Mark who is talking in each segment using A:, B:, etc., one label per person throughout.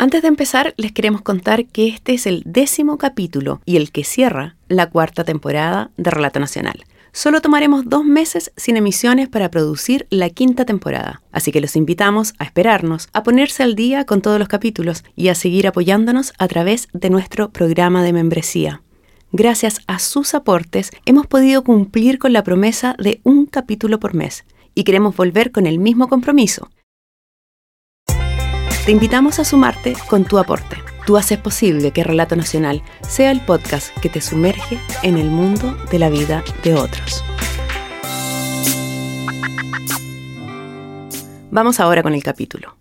A: Antes de empezar, les queremos contar que este es el décimo capítulo y el que cierra la cuarta temporada de Relato Nacional. Solo tomaremos dos meses sin emisiones para producir la quinta temporada, así que los invitamos a esperarnos, a ponerse al día con todos los capítulos y a seguir apoyándonos a través de nuestro programa de membresía. Gracias a sus aportes hemos podido cumplir con la promesa de un capítulo por mes y queremos volver con el mismo compromiso. Te invitamos a sumarte con tu aporte. Tú haces posible que Relato Nacional sea el podcast que te sumerge en el mundo de la vida de otros. Vamos ahora con el capítulo.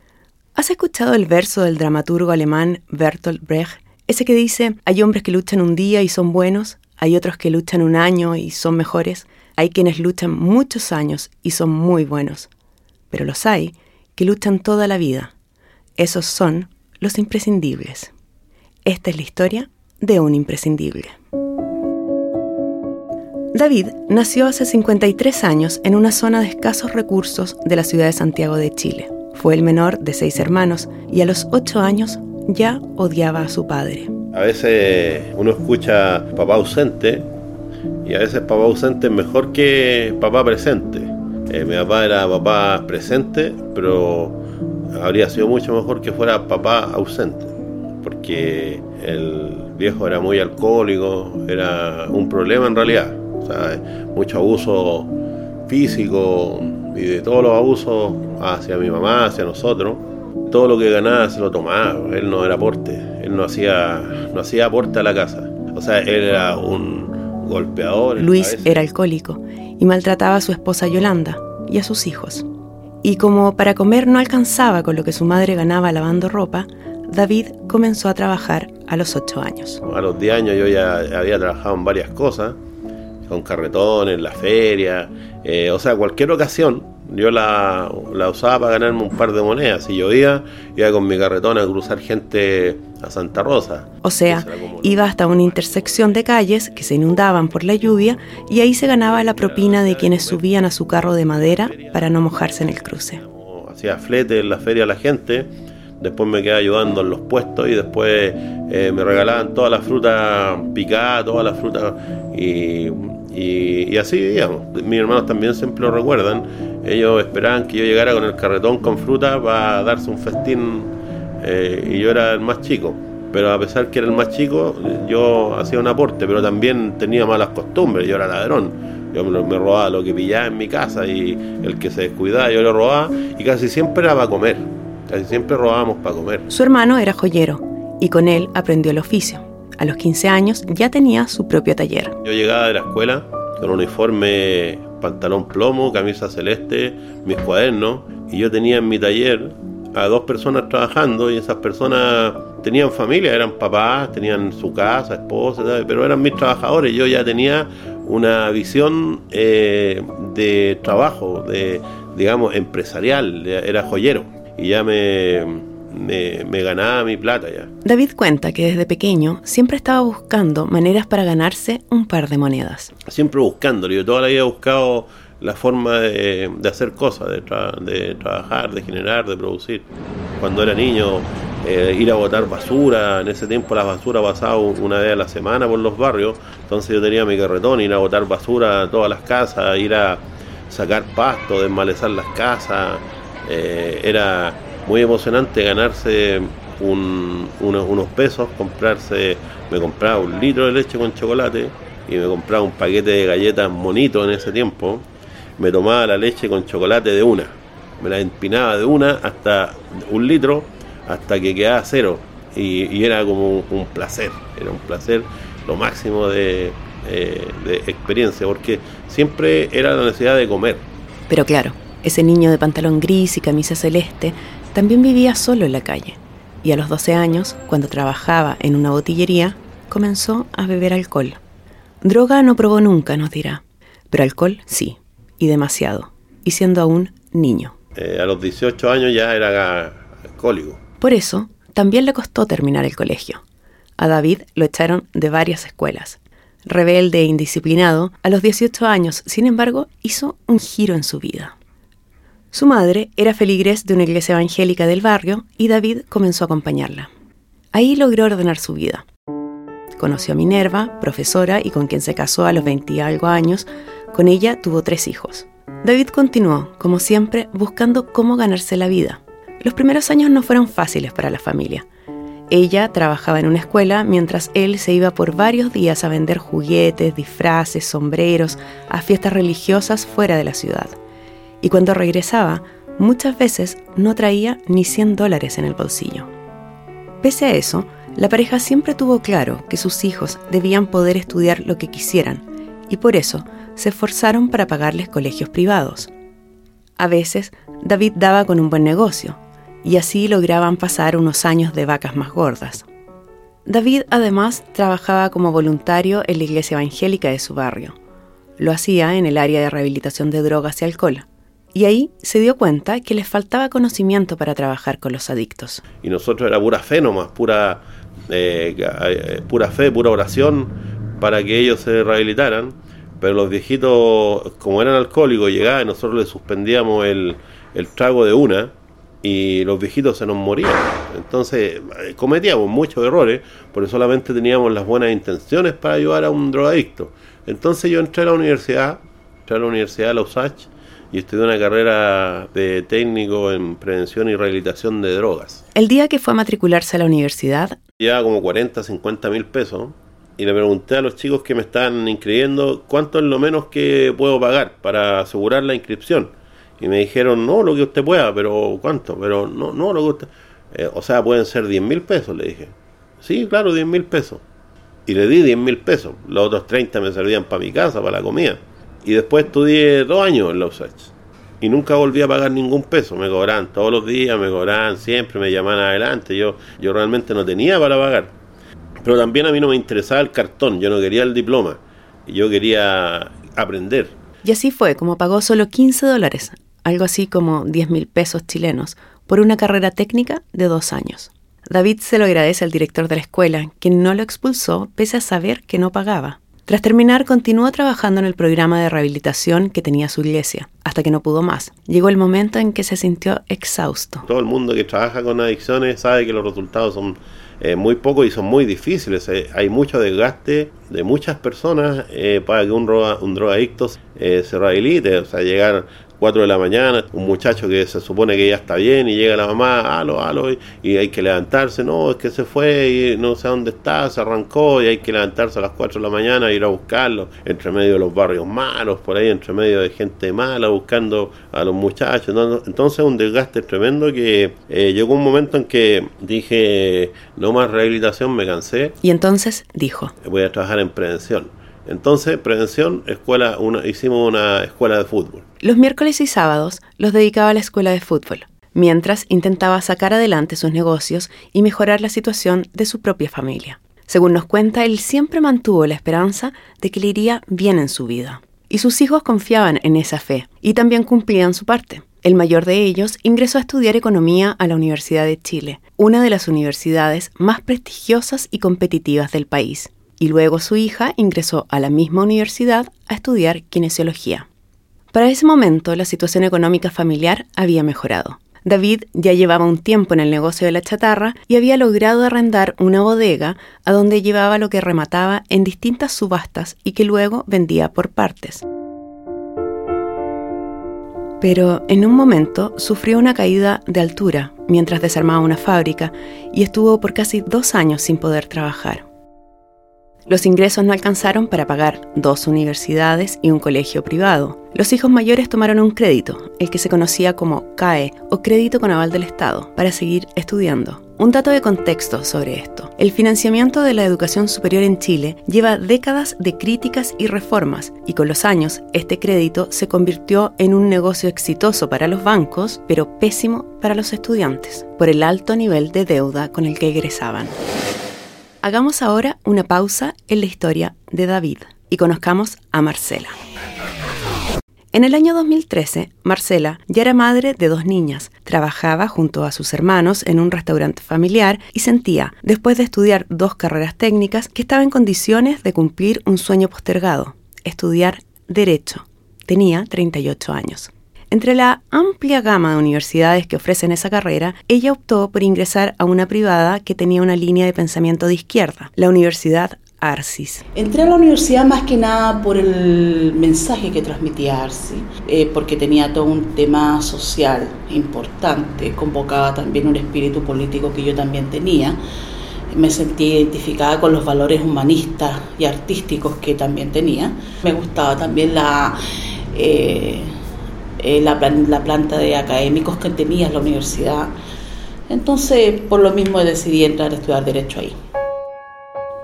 A: ¿Has escuchado el verso del dramaturgo alemán Bertolt Brecht? Ese que dice, hay hombres que luchan un día y son buenos, hay otros que luchan un año y son mejores, hay quienes luchan muchos años y son muy buenos, pero los hay que luchan toda la vida. Esos son los imprescindibles. Esta es la historia de un imprescindible. David nació hace 53 años en una zona de escasos recursos de la ciudad de Santiago de Chile. Fue el menor de seis hermanos y a los ocho años ya odiaba a su padre.
B: A veces uno escucha papá ausente y a veces papá ausente es mejor que papá presente. Eh, mi papá era papá presente, pero habría sido mucho mejor que fuera papá ausente porque el viejo era muy alcohólico, era un problema en realidad. O sea, mucho abuso físico y de todos los abusos hacia mi mamá, hacia nosotros. Todo lo que ganaba se lo tomaba, él no era aporte, él no hacía, no hacía aporte a la casa. O sea, él era un golpeador.
A: Luis era alcohólico y maltrataba a su esposa Yolanda y a sus hijos. Y como para comer no alcanzaba con lo que su madre ganaba lavando ropa, David comenzó a trabajar a los 8 años.
B: A los 10 años yo ya había trabajado en varias cosas, con carretones, en la feria, eh, o sea, cualquier ocasión yo la, usaba para ganarme un par de monedas. Si llovía, iba con mi carretón a cruzar gente a Santa Rosa.
A: O sea, iba hasta una intersección de calles que se inundaban por la lluvia y ahí se ganaba la propina de quienes subían a su carro de madera para no mojarse en el cruce.
B: Hacía flete en la feria a la gente después me quedé ayudando en los puestos y después eh, me regalaban toda la fruta picada, toda la fruta y, y, así vivíamos. Mis hermanos también siempre lo recuerdan, ellos esperaban que yo llegara con el carretón con fruta para darse un festín eh, y yo era el más chico. Pero a pesar que era el más chico, yo hacía un aporte, pero también tenía malas costumbres, yo era ladrón. Yo me, robaba lo que pillaba en mi casa y el que se descuidaba yo lo robaba y casi siempre era para comer Casi siempre robábamos para comer.
A: Su hermano era joyero y con él aprendió el oficio. A los 15 años ya tenía su propio taller.
B: Yo llegaba de la escuela con uniforme, pantalón plomo, camisa celeste, mis cuadernos, y yo tenía en mi taller a dos personas trabajando y esas personas tenían familia, eran papás, tenían su casa, esposa, pero eran mis trabajadores. Yo ya tenía una visión eh, de trabajo, de digamos empresarial, era joyero y ya me, me, ganaba mi plata ya.
A: David cuenta que desde pequeño siempre estaba buscando maneras para ganarse un par de monedas.
B: Siempre buscándolo, yo toda la vida he buscado la forma de, hacer cosas, de, de, trabajar, de generar, de producir. Cuando era niño, eh, ir a botar basura, en ese tiempo la basura pasaba una vez a la semana por los barrios, entonces yo tenía mi carretón, ir a botar basura a todas las casas, ir a sacar pasto, desmalezar las casas, eh, era muy emocionante ganarse unos pesos, comprarse, me compraba un litro de leche con chocolate y me compraba un paquete de galletas monito en ese tiempo, me tomaba la leche con chocolate de una, me la empinaba de una hasta un litro hasta que quedaba cero. Y, era como un, placer, era un placer lo máximo de, eh, de experiencia porque siempre era la necesidad de comer.
A: Pero claro, ese niño de pantalón gris y camisa celeste también vivía solo en la calle. Y a los 12 años, cuando trabajaba en una botillería, comenzó a beber alcohol. Droga no probó nunca, nos dirá, pero alcohol sí, y demasiado, y siendo aún niño.
B: Eh, a los 18 años ya era alcohólico.
A: Por eso, también le costó terminar el colegio. A David lo echaron de varias escuelas. Rebelde e indisciplinado, a los 18 años, sin embargo, hizo un giro en su vida. Su madre era feligrés de una iglesia evangélica del barrio y David comenzó a acompañarla. Ahí logró ordenar su vida. Conoció a Minerva, profesora y con quien se casó a los 20 y algo años. Con ella tuvo tres hijos. David continuó, como siempre, buscando cómo ganarse la vida. Los primeros años no fueron fáciles para la familia. Ella trabajaba en una escuela mientras él se iba por varios días a vender juguetes, disfraces, sombreros a fiestas religiosas fuera de la ciudad y cuando regresaba, muchas veces no traía ni 100 dólares en el bolsillo. Pese a eso, la pareja siempre tuvo claro que sus hijos debían poder estudiar lo que quisieran y por eso se esforzaron para pagarles colegios privados. A veces, David daba con un buen negocio y así lograban pasar unos años de vacas más gordas. David además trabajaba como voluntario en la iglesia evangélica de su barrio. Lo hacía en el área de rehabilitación de drogas y alcohol y ahí se dio cuenta que les faltaba conocimiento para trabajar con los adictos.
B: Y nosotros era pura fe nomás, pura, eh, eh, pura fe, pura oración para que ellos se rehabilitaran. Pero los viejitos, como eran alcohólicos, llegaban y nosotros les suspendíamos el, el trago de una y los viejitos se nos morían. Entonces eh, cometíamos muchos errores porque solamente teníamos las buenas intenciones para ayudar a un drogadicto. Entonces yo entré a la universidad, entré a la Universidad de la USACH y estudié una carrera de técnico en prevención y rehabilitación de drogas.
A: El día que fue a matricularse a la universidad,
B: llevaba como 40, 50 mil pesos y le pregunté a los chicos que me están inscribiendo cuánto es lo menos que puedo pagar para asegurar la inscripción. Y me dijeron, no, lo que usted pueda, pero ¿cuánto? Pero no, no, lo que usted... Eh, o sea, pueden ser 10 mil pesos, le dije. Sí, claro, 10 mil pesos. Y le di 10 mil pesos. Los otros 30 me servían para mi casa, para la comida. Y después estudié dos años en la. Y nunca volví a pagar ningún peso. Me cobraban todos los días, me cobraban siempre, me llamaban adelante. Yo, yo realmente no tenía para pagar. Pero también a mí no me interesaba el cartón, yo no quería el diploma. Yo quería aprender.
A: Y así fue como pagó solo 15 dólares, algo así como 10 mil pesos chilenos, por una carrera técnica de dos años. David se lo agradece al director de la escuela, quien no lo expulsó pese a saber que no pagaba. Tras terminar, continuó trabajando en el programa de rehabilitación que tenía su iglesia, hasta que no pudo más. Llegó el momento en que se sintió exhausto.
B: Todo el mundo que trabaja con adicciones sabe que los resultados son eh, muy pocos y son muy difíciles. Eh, hay mucho desgaste de muchas personas eh, para que un, un drogadicto se rehabilite, o sea, llegar 4 de la mañana, un muchacho que se supone que ya está bien y llega la mamá, alo, alo, y, hay que levantarse, no, es que se fue y no sé dónde está, se arrancó y hay que levantarse a las 4 de la mañana e ir a buscarlo, entre medio de los barrios malos, por ahí, entre medio de gente mala, buscando a los muchachos. Entonces un desgaste tremendo que eh, llegó un momento en que dije, no más rehabilitación, me cansé.
A: Y entonces dijo,
B: voy a trabajar en prevención. Entonces, prevención, escuela, una, hicimos una escuela de fútbol.
A: Los miércoles y sábados los dedicaba a la escuela de fútbol, mientras intentaba sacar adelante sus negocios y mejorar la situación de su propia familia. Según nos cuenta, él siempre mantuvo la esperanza de que le iría bien en su vida. Y sus hijos confiaban en esa fe y también cumplían su parte. El mayor de ellos ingresó a estudiar economía a la Universidad de Chile, una de las universidades más prestigiosas y competitivas del país y luego su hija ingresó a la misma universidad a estudiar kinesiología. Para ese momento la situación económica familiar había mejorado. David ya llevaba un tiempo en el negocio de la chatarra y había logrado arrendar una bodega a donde llevaba lo que remataba en distintas subastas y que luego vendía por partes. Pero en un momento sufrió una caída de altura mientras desarmaba una fábrica y estuvo por casi dos años sin poder trabajar. Los ingresos no alcanzaron para pagar dos universidades y un colegio privado. Los hijos mayores tomaron un crédito, el que se conocía como CAE o crédito con aval del Estado, para seguir estudiando. Un dato de contexto sobre esto. El financiamiento de la educación superior en Chile lleva décadas de críticas y reformas y con los años este crédito se convirtió en un negocio exitoso para los bancos, pero pésimo para los estudiantes, por el alto nivel de deuda con el que egresaban. Hagamos ahora una pausa en la historia de David y conozcamos a Marcela. En el año 2013, Marcela ya era madre de dos niñas, trabajaba junto a sus hermanos en un restaurante familiar y sentía, después de estudiar dos carreras técnicas, que estaba en condiciones de cumplir un sueño postergado, estudiar derecho. Tenía 38 años. Entre la amplia gama de universidades que ofrecen esa carrera, ella optó por ingresar a una privada que tenía una línea de pensamiento de izquierda, la Universidad Arcis.
C: Entré a la universidad más que nada por el mensaje que transmitía Arcis, eh, porque tenía todo un tema social importante, convocaba también un espíritu político que yo también tenía. Me sentí identificada con los valores humanistas y artísticos que también tenía. Me gustaba también la, eh, eh, la, la planta de académicos que tenía en la universidad. Entonces, por lo mismo decidí entrar a estudiar Derecho ahí.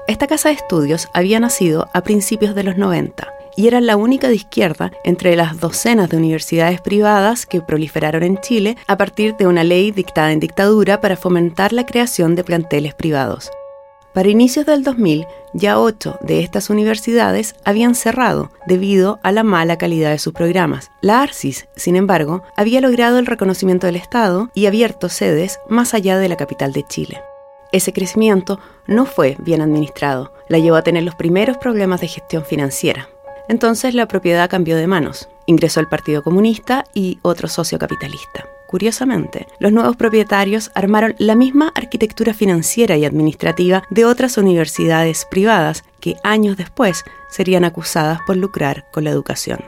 A: Esta casa de estudios había nacido a principios de los 90 y era la única de izquierda entre las docenas de universidades privadas que proliferaron en Chile a partir de una ley dictada en dictadura para fomentar la creación de planteles privados. Para inicios del 2000, ya ocho de estas universidades habían cerrado debido a la mala calidad de sus programas. La ARCIS, sin embargo, había logrado el reconocimiento del Estado y abierto sedes más allá de la capital de Chile. Ese crecimiento no fue bien administrado, la llevó a tener los primeros problemas de gestión financiera. Entonces la propiedad cambió de manos, ingresó el Partido Comunista y otro socio capitalista. Curiosamente, los nuevos propietarios armaron la misma arquitectura financiera y administrativa de otras universidades privadas que años después serían acusadas por lucrar con la educación.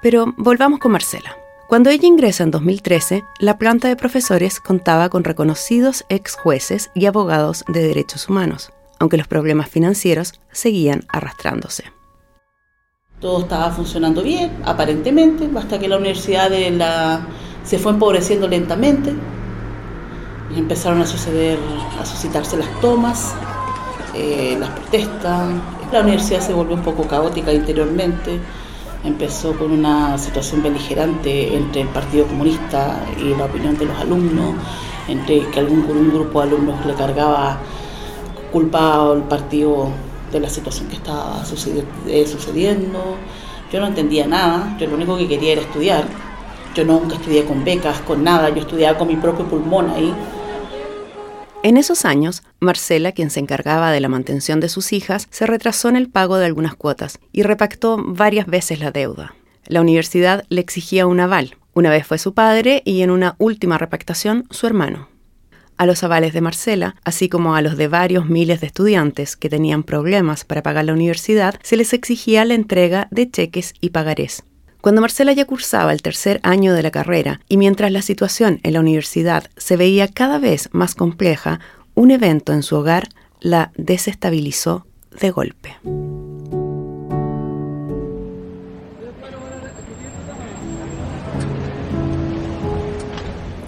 A: Pero volvamos con Marcela. Cuando ella ingresa en 2013, la planta de profesores contaba con reconocidos ex jueces y abogados de derechos humanos, aunque los problemas financieros seguían arrastrándose.
C: Todo estaba funcionando bien, aparentemente, hasta que la universidad se fue empobreciendo lentamente y empezaron a suceder, a suscitarse las tomas, eh, las protestas. La universidad se volvió un poco caótica interiormente empezó con una situación beligerante entre el Partido Comunista y la opinión de los alumnos, entre que algún grupo de alumnos le cargaba culpado al partido de la situación que estaba eh, sucediendo. Yo no entendía nada, yo lo único que quería era estudiar. Yo nunca estudié con becas, con nada, yo estudiaba con mi propio pulmón ahí.
A: En esos años, Marcela, quien se encargaba de la mantención de sus hijas, se retrasó en el pago de algunas cuotas y repactó varias veces la deuda. La universidad le exigía un aval. Una vez fue su padre y en una última repactación su hermano. A los avales de Marcela, así como a los de varios miles de estudiantes que tenían problemas para pagar la universidad, se les exigía la entrega de cheques y pagarés. Cuando Marcela ya cursaba el tercer año de la carrera y mientras la situación en la universidad se veía cada vez más compleja, un evento en su hogar la desestabilizó de golpe.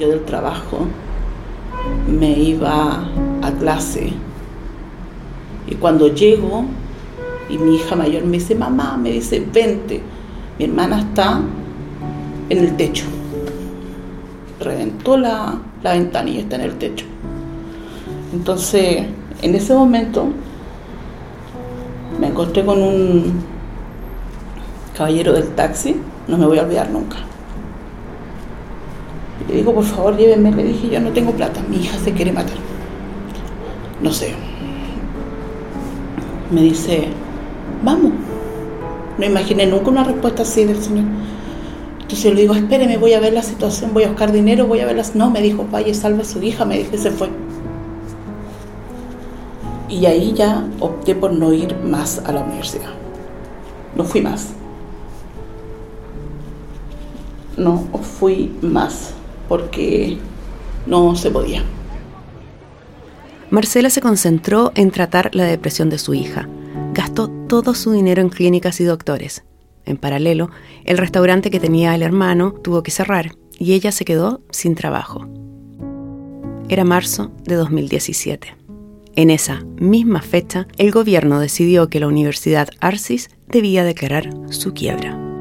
C: Yo del trabajo me iba a clase y cuando llego y mi hija mayor me dice, mamá, me dice, vente mi hermana está en el techo. Reventó la, la ventana y está en el techo. Entonces, en ese momento, me encontré con un caballero del taxi, no me voy a olvidar nunca. le digo, por favor, llévenme. Le dije, yo no tengo plata, mi hija se quiere matar. No sé. Me dice, vamos. No imaginé nunca una respuesta así del Señor. Entonces yo le digo, espéreme, voy a ver la situación, voy a buscar dinero, voy a ver las... No, me dijo, vaya, salve a su hija, me dijo, se fue. Y ahí ya opté por no ir más a la universidad. No fui más. No fui más porque no se podía.
A: Marcela se concentró en tratar la depresión de su hija gastó todo su dinero en clínicas y doctores. En paralelo, el restaurante que tenía el hermano tuvo que cerrar y ella se quedó sin trabajo. Era marzo de 2017. En esa misma fecha, el gobierno decidió que la Universidad Arcis debía declarar su quiebra.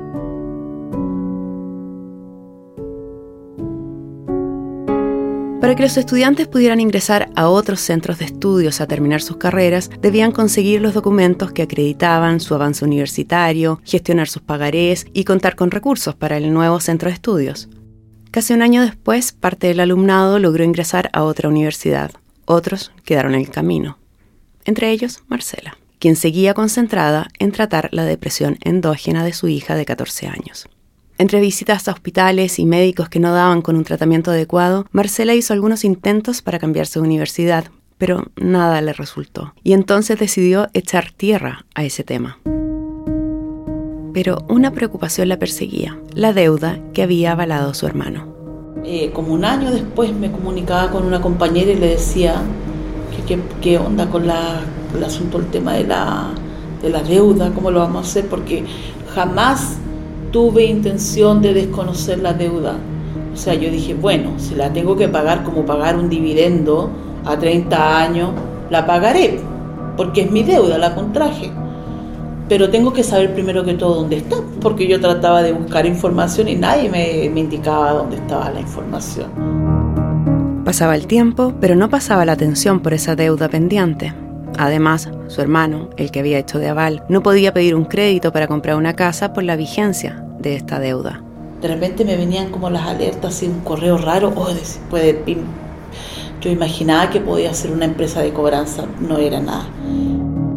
A: Para que los estudiantes pudieran ingresar a otros centros de estudios a terminar sus carreras, debían conseguir los documentos que acreditaban su avance universitario, gestionar sus pagarés y contar con recursos para el nuevo centro de estudios. Casi un año después, parte del alumnado logró ingresar a otra universidad. Otros quedaron en el camino. Entre ellos, Marcela, quien seguía concentrada en tratar la depresión endógena de su hija de 14 años. Entre visitas a hospitales y médicos que no daban con un tratamiento adecuado, Marcela hizo algunos intentos para cambiarse de universidad, pero nada le resultó. Y entonces decidió echar tierra a ese tema. Pero una preocupación la perseguía, la deuda que había avalado su hermano.
C: Eh, como un año después me comunicaba con una compañera y le decía que qué onda con la, el asunto, el tema de la, de la deuda, cómo lo vamos a hacer, porque jamás tuve intención de desconocer la deuda. O sea, yo dije, bueno, si la tengo que pagar como pagar un dividendo a 30 años, la pagaré, porque es mi deuda, la contraje. Pero tengo que saber primero que todo dónde está, porque yo trataba de buscar información y nadie me, me indicaba dónde estaba la información.
A: Pasaba el tiempo, pero no pasaba la atención por esa deuda pendiente. Además, su hermano, el que había hecho de aval, no podía pedir un crédito para comprar una casa por la vigencia de esta deuda.
C: De repente me venían como las alertas, así un correo raro, oh, puede, yo imaginaba que podía ser una empresa de cobranza, no era nada.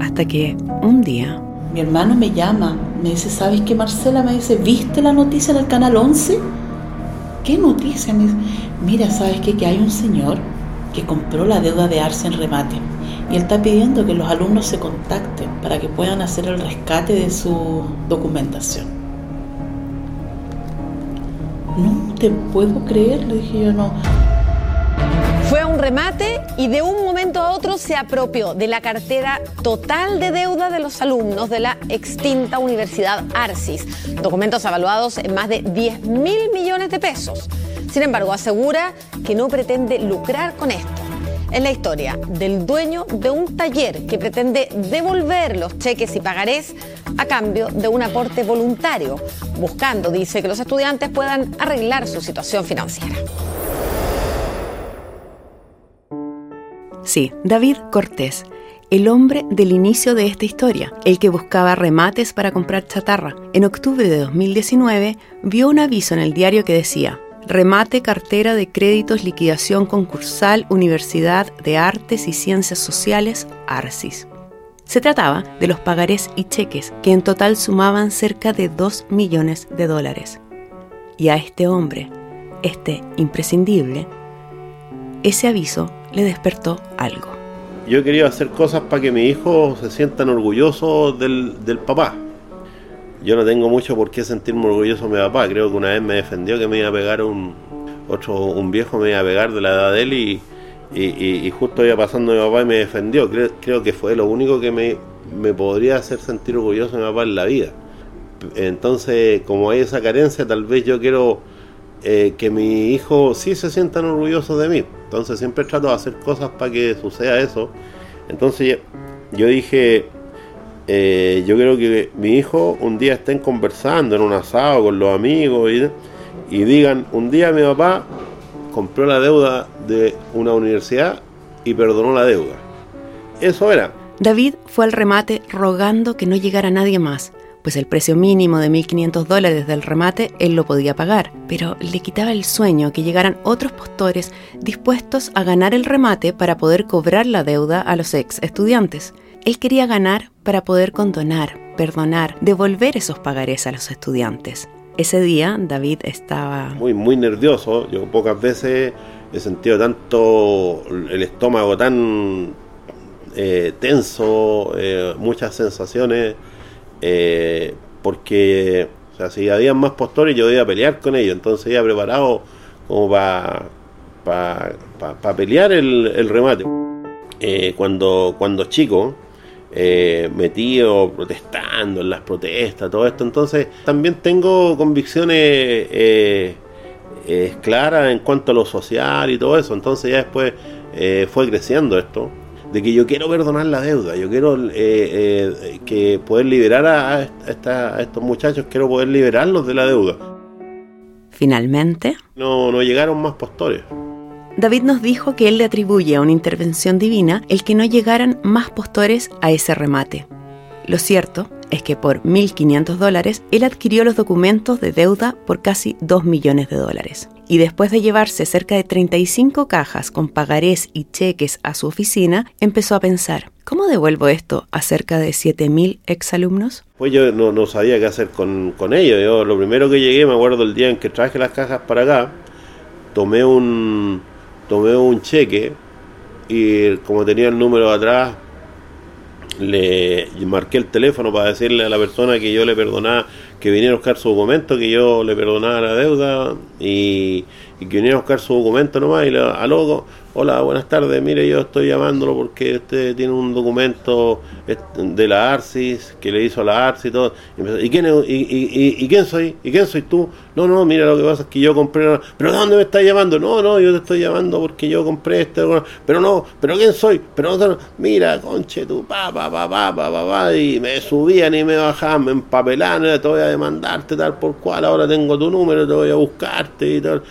A: Hasta que un día...
C: Mi hermano me llama, me dice, ¿sabes qué Marcela? Me dice, ¿viste la noticia del Canal 11? ¿Qué noticia? Me dice, mira, ¿sabes qué? Que hay un señor que compró la deuda de Arce en remate y él está pidiendo que los alumnos se contacten para que puedan hacer el rescate de su documentación. No te puedo creer, le dije yo, no.
D: Fue a un remate y de un momento a otro se apropió de la cartera total de deuda de los alumnos de la extinta Universidad Arcis, documentos evaluados en más de 10 mil millones de pesos. Sin embargo, asegura que no pretende lucrar con esto es la historia del dueño de un taller que pretende devolver los cheques y pagarés a cambio de un aporte voluntario, buscando, dice, que los estudiantes puedan arreglar su situación financiera.
A: Sí, David Cortés, el hombre del inicio de esta historia, el que buscaba remates para comprar chatarra. En octubre de 2019 vio un aviso en el diario que decía, remate cartera de créditos liquidación concursal Universidad de Artes y Ciencias Sociales, ARCIS. Se trataba de los pagarés y cheques, que en total sumaban cerca de 2 millones de dólares. Y a este hombre, este imprescindible, ese aviso le despertó algo.
B: Yo quería hacer cosas para que mis hijos se sientan orgullosos del, del papá yo no tengo mucho por qué sentirme orgulloso de mi papá. Creo que una vez me defendió que me iba a pegar un otro un viejo me iba a pegar de la edad de él y, y, justo iba pasando mi papá y me defendió. Creo, que fue lo único que me, me podría hacer sentir orgulloso de mi papá en la vida. Entonces, como hay esa carencia, tal vez yo quiero eh, que mi hijo sí se sientan orgullosos de mí. Entonces siempre trato de hacer cosas para que suceda eso. Entonces yo dije, eh, yo creo que mi hijo un día estén conversando en un asado con los amigos y, digan, un día mi papá compró la deuda de una universidad y perdonó la deuda. Eso era.
A: David fue al remate rogando que no llegara nadie más, pues el precio mínimo de 1.500 dólares del remate él lo podía pagar, pero le quitaba el sueño que llegaran otros postores dispuestos a ganar el remate para poder cobrar la deuda a los ex estudiantes. Él quería ganar para poder condonar, perdonar, devolver esos pagarés a los estudiantes. Ese día David estaba...
B: Muy, muy nervioso. Yo pocas veces he sentido tanto el estómago tan eh, tenso, eh, muchas sensaciones, eh, porque o sea, si había más postores yo iba a pelear con ellos, entonces iba preparado como para para pelear el, el remate. cuando, cuando chico, eh, metido protestando en las protestas, todo esto. Entonces, también tengo convicciones eh, eh, claras en cuanto a lo social y todo eso. Entonces, ya después fue creciendo esto. De que yo quiero perdonar la deuda, yo quiero que poder liberar a, a estos muchachos, quiero poder liberarlos de la deuda.
A: Finalmente.
B: No, no llegaron más postores.
A: David nos dijo que él le atribuye a una intervención divina el que no llegaran más postores a ese remate. Lo cierto es que por 1.500 dólares él adquirió los documentos de deuda por casi 2 millones de dólares. Y después de llevarse cerca de 35 cajas con pagarés y cheques a su oficina, empezó a pensar, ¿cómo devuelvo esto a cerca de 7.000 exalumnos?
B: Pues yo no, sabía qué hacer con, con ellos. Yo lo primero que llegué, me acuerdo el día en que traje las cajas para acá, tomé un, tomé un cheque y como tenía el número atrás, le marqué el teléfono para decirle a la persona que yo le perdonaba que viniera a buscar su documento, que yo le perdonaba la deuda y, que viniera a buscar su documento nomás y le, a loco, hola, buenas tardes, mire, yo estoy llamándolo porque usted tiene un documento de la ARCIS que le hizo a la ARCIS y todo. Y, quién, y, quién soy? ¿Y quién soy tú? No, no, mira, lo que pasa es que yo compré... ¿Pero dónde me estás llamando? No, no, yo te estoy llamando porque yo compré este... Pero no, ¿pero quién soy? Pero no, mira, conche, tú, pa, pa, pa, pa, pa, pa, pa, y me subían y me bajaban, me empapelaban, te voy a demandarte tal por cual, ahora tengo tu número, te voy a buscarte y tal.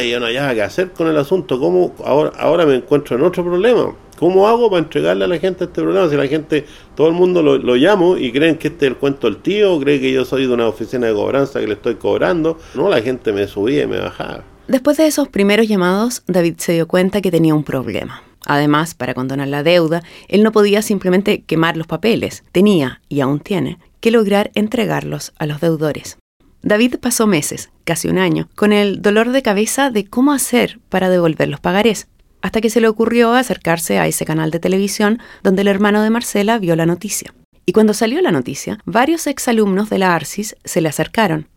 B: Y yo no había que hacer con el asunto, ¿cómo ahora, ahora me encuentro en otro problema? ¿Cómo hago para entregarle a la gente este problema? Si la gente, todo el mundo lo, lo llamo y creen que este es el cuento del tío, cree que yo soy de una oficina de cobranza que le estoy cobrando. No, la gente me subía y me bajaba.
A: Después de esos primeros llamados, David se dio cuenta que tenía un problema. Además, para condonar la deuda, él no podía simplemente quemar los papeles. Tenía, y aún tiene, que lograr entregarlos a los deudores. David pasó meses, casi un año, con el dolor de cabeza de cómo hacer para devolver los pagarés, hasta que se le ocurrió acercarse a ese canal de televisión donde el hermano de Marcela vio la noticia. Y cuando salió la noticia, varios exalumnos de la ARCIS se le acercaron.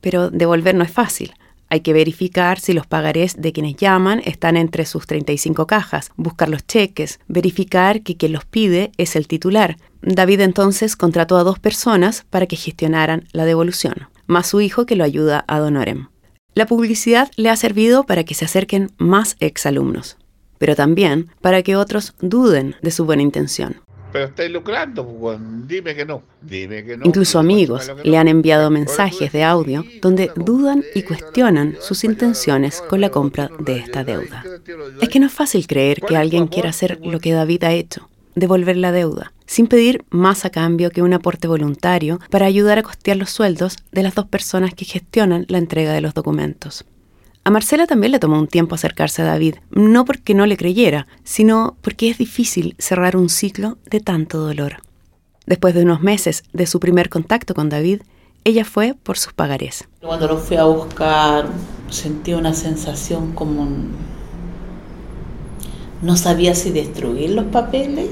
A: Pero devolver no es fácil. Hay que verificar si los pagarés de quienes llaman están entre sus 35 cajas, buscar los cheques, verificar que quien los pide es el titular. David entonces contrató a dos personas para que gestionaran la devolución, más su hijo que lo ayuda a Donorem. La publicidad le ha servido para que se acerquen más exalumnos, pero también para que otros duden de su buena intención.
E: Pero estáis lucrando, pues, dime que no. Dime que no.
A: Incluso amigos le han enviado mensajes de audio donde dudan y cuestionan sus intenciones con la compra de esta deuda. Es que no es fácil creer que alguien quiera hacer lo que David ha hecho, devolver la deuda, sin pedir más a cambio que un aporte voluntario para ayudar a costear los sueldos de las dos personas que gestionan la entrega de los documentos. A Marcela también le tomó un tiempo acercarse a David, no porque no le creyera, sino porque es difícil cerrar un ciclo de tanto dolor. Después de unos meses de su primer contacto con David, ella fue por sus pagarés.
C: Cuando lo fui a buscar, sentí una sensación como... No sabía si destruir los papeles.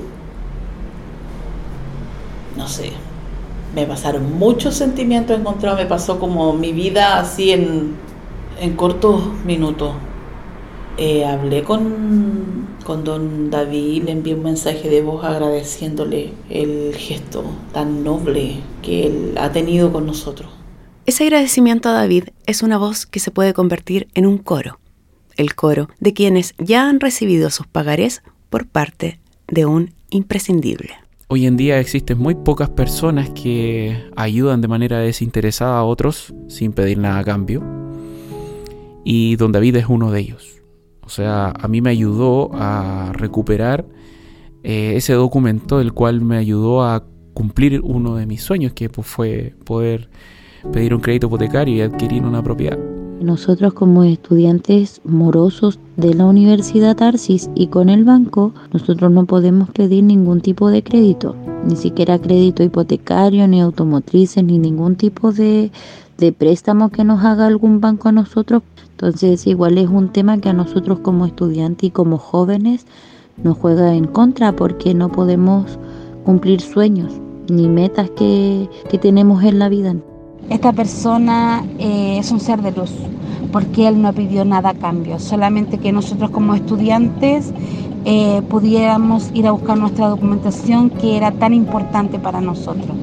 C: No sé. Me pasaron muchos sentimientos encontrados. Me pasó como mi vida así en en cortos minutos. Eh, hablé con, con don David, le envié un mensaje de voz agradeciéndole el gesto tan noble que él ha tenido con nosotros.
A: Ese agradecimiento a David es una voz que se puede convertir en un coro, el coro de quienes ya han recibido sus pagarés por parte de un imprescindible.
F: Hoy en día existen muy pocas personas que ayudan de manera desinteresada a otros sin pedir nada a cambio y don David es uno de ellos. O sea, a mí me ayudó a recuperar eh, ese documento, el cual me ayudó a cumplir uno de mis sueños, que pues, fue poder pedir un crédito hipotecario y adquirir una propiedad.
G: Nosotros como estudiantes morosos de la Universidad Tarsis y con el banco, nosotros no podemos pedir ningún tipo de crédito, ni siquiera crédito hipotecario, ni automotrices, ni ningún tipo de, de préstamo que nos haga algún banco a nosotros. Entonces igual es un tema que a nosotros como estudiantes y como jóvenes nos juega en contra porque no podemos cumplir sueños ni metas que, tenemos en la vida.
H: Esta persona eh, es un ser de luz porque él no pidió nada a cambio, solamente que nosotros como estudiantes eh, pudiéramos ir a buscar nuestra documentación que era tan importante para nosotros.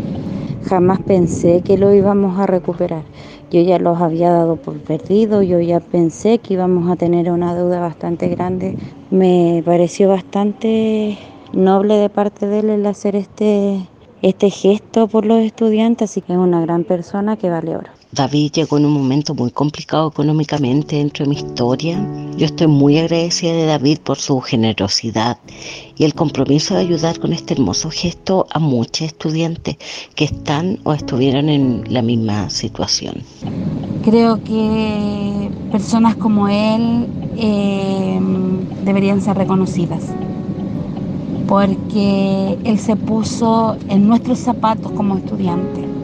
G: Jamás pensé que lo íbamos a recuperar. Yo ya los había dado por perdido, yo ya pensé que íbamos a tener una deuda bastante grande. Me pareció bastante noble de parte de él el hacer este, este gesto por los estudiantes, así que es una gran persona que vale oro.
I: David llegó en un momento muy complicado económicamente dentro de mi historia. Yo estoy muy agradecida de David por su generosidad y el compromiso de ayudar con este hermoso gesto a muchos estudiantes que están o estuvieron en la misma situación.
H: Creo que personas como él eh, deberían ser reconocidas porque él se puso en nuestros zapatos como estudiante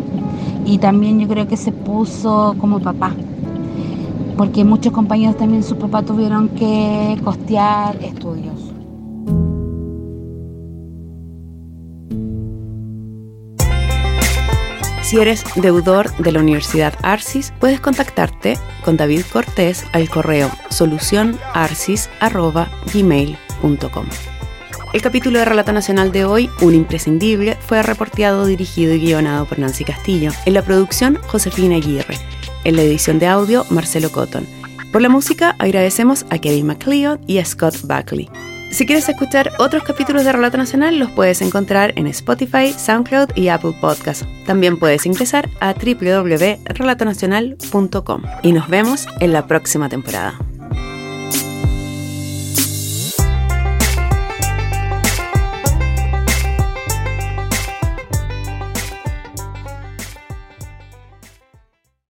H: y también yo creo que se puso como papá, porque muchos compañeros también sus papás tuvieron que costear estudios.
A: Si eres deudor de la Universidad Arcis, puedes contactarte con David Cortés al correo solucionarcis.gmail.com. El capítulo de Relato Nacional de hoy, un imprescindible, fue reporteado, dirigido y guionado por Nancy Castillo. En la producción, Josefina Aguirre. En la edición de audio, Marcelo Cotton. Por la música, agradecemos a Kevin McLeod y a Scott Buckley. Si quieres escuchar otros capítulos de Relato Nacional, los puedes encontrar en Spotify, SoundCloud y Apple Podcasts. También puedes ingresar a www.relatonacional.com. Y nos vemos en la próxima temporada.